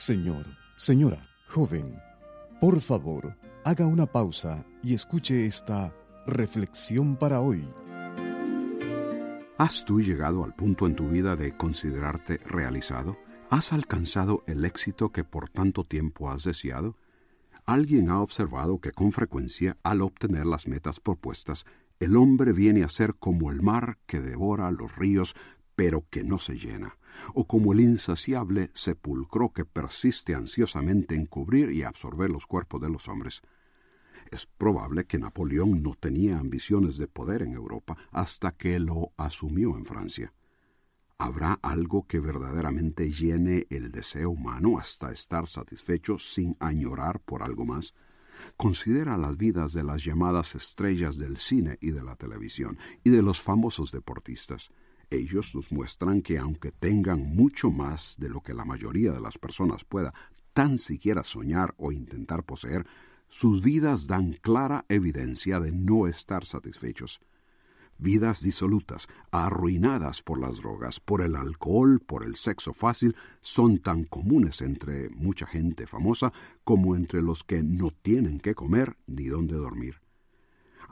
Señor, señora, joven, por favor, haga una pausa y escuche esta reflexión para hoy. ¿Has tú llegado al punto en tu vida de considerarte realizado? ¿Has alcanzado el éxito que por tanto tiempo has deseado? Alguien ha observado que con frecuencia, al obtener las metas propuestas, el hombre viene a ser como el mar que devora los ríos, pero que no se llena o como el insaciable sepulcro que persiste ansiosamente en cubrir y absorber los cuerpos de los hombres. Es probable que Napoleón no tenía ambiciones de poder en Europa hasta que lo asumió en Francia. ¿Habrá algo que verdaderamente llene el deseo humano hasta estar satisfecho sin añorar por algo más? Considera las vidas de las llamadas estrellas del cine y de la televisión y de los famosos deportistas. Ellos nos muestran que aunque tengan mucho más de lo que la mayoría de las personas pueda tan siquiera soñar o intentar poseer, sus vidas dan clara evidencia de no estar satisfechos. Vidas disolutas, arruinadas por las drogas, por el alcohol, por el sexo fácil, son tan comunes entre mucha gente famosa como entre los que no tienen qué comer ni dónde dormir.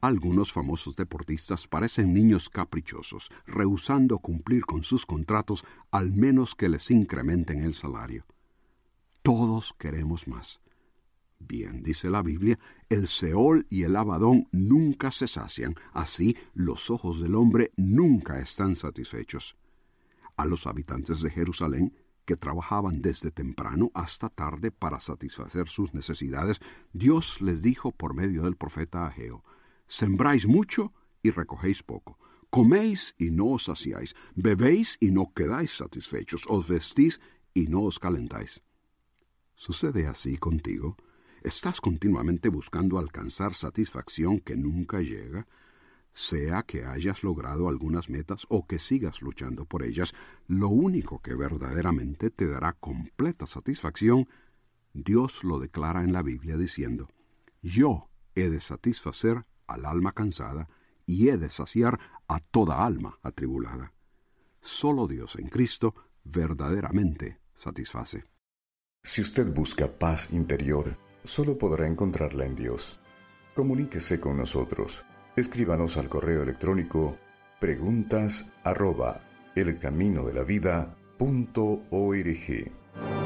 Algunos famosos deportistas parecen niños caprichosos, rehusando cumplir con sus contratos al menos que les incrementen el salario. Todos queremos más. Bien, dice la Biblia, el Seol y el Abadón nunca se sacian, así los ojos del hombre nunca están satisfechos. A los habitantes de Jerusalén, que trabajaban desde temprano hasta tarde para satisfacer sus necesidades, Dios les dijo por medio del profeta Ageo, Sembráis mucho y recogéis poco. Coméis y no os saciáis. Bebéis y no quedáis satisfechos. Os vestís y no os calentáis. ¿Sucede así contigo? ¿Estás continuamente buscando alcanzar satisfacción que nunca llega? Sea que hayas logrado algunas metas o que sigas luchando por ellas, lo único que verdaderamente te dará completa satisfacción, Dios lo declara en la Biblia diciendo, Yo he de satisfacer al alma cansada y he de saciar a toda alma atribulada. Solo Dios en Cristo verdaderamente satisface. Si usted busca paz interior, solo podrá encontrarla en Dios. Comuníquese con nosotros. Escríbanos al correo electrónico preguntas arroba elcaminodelavida.org.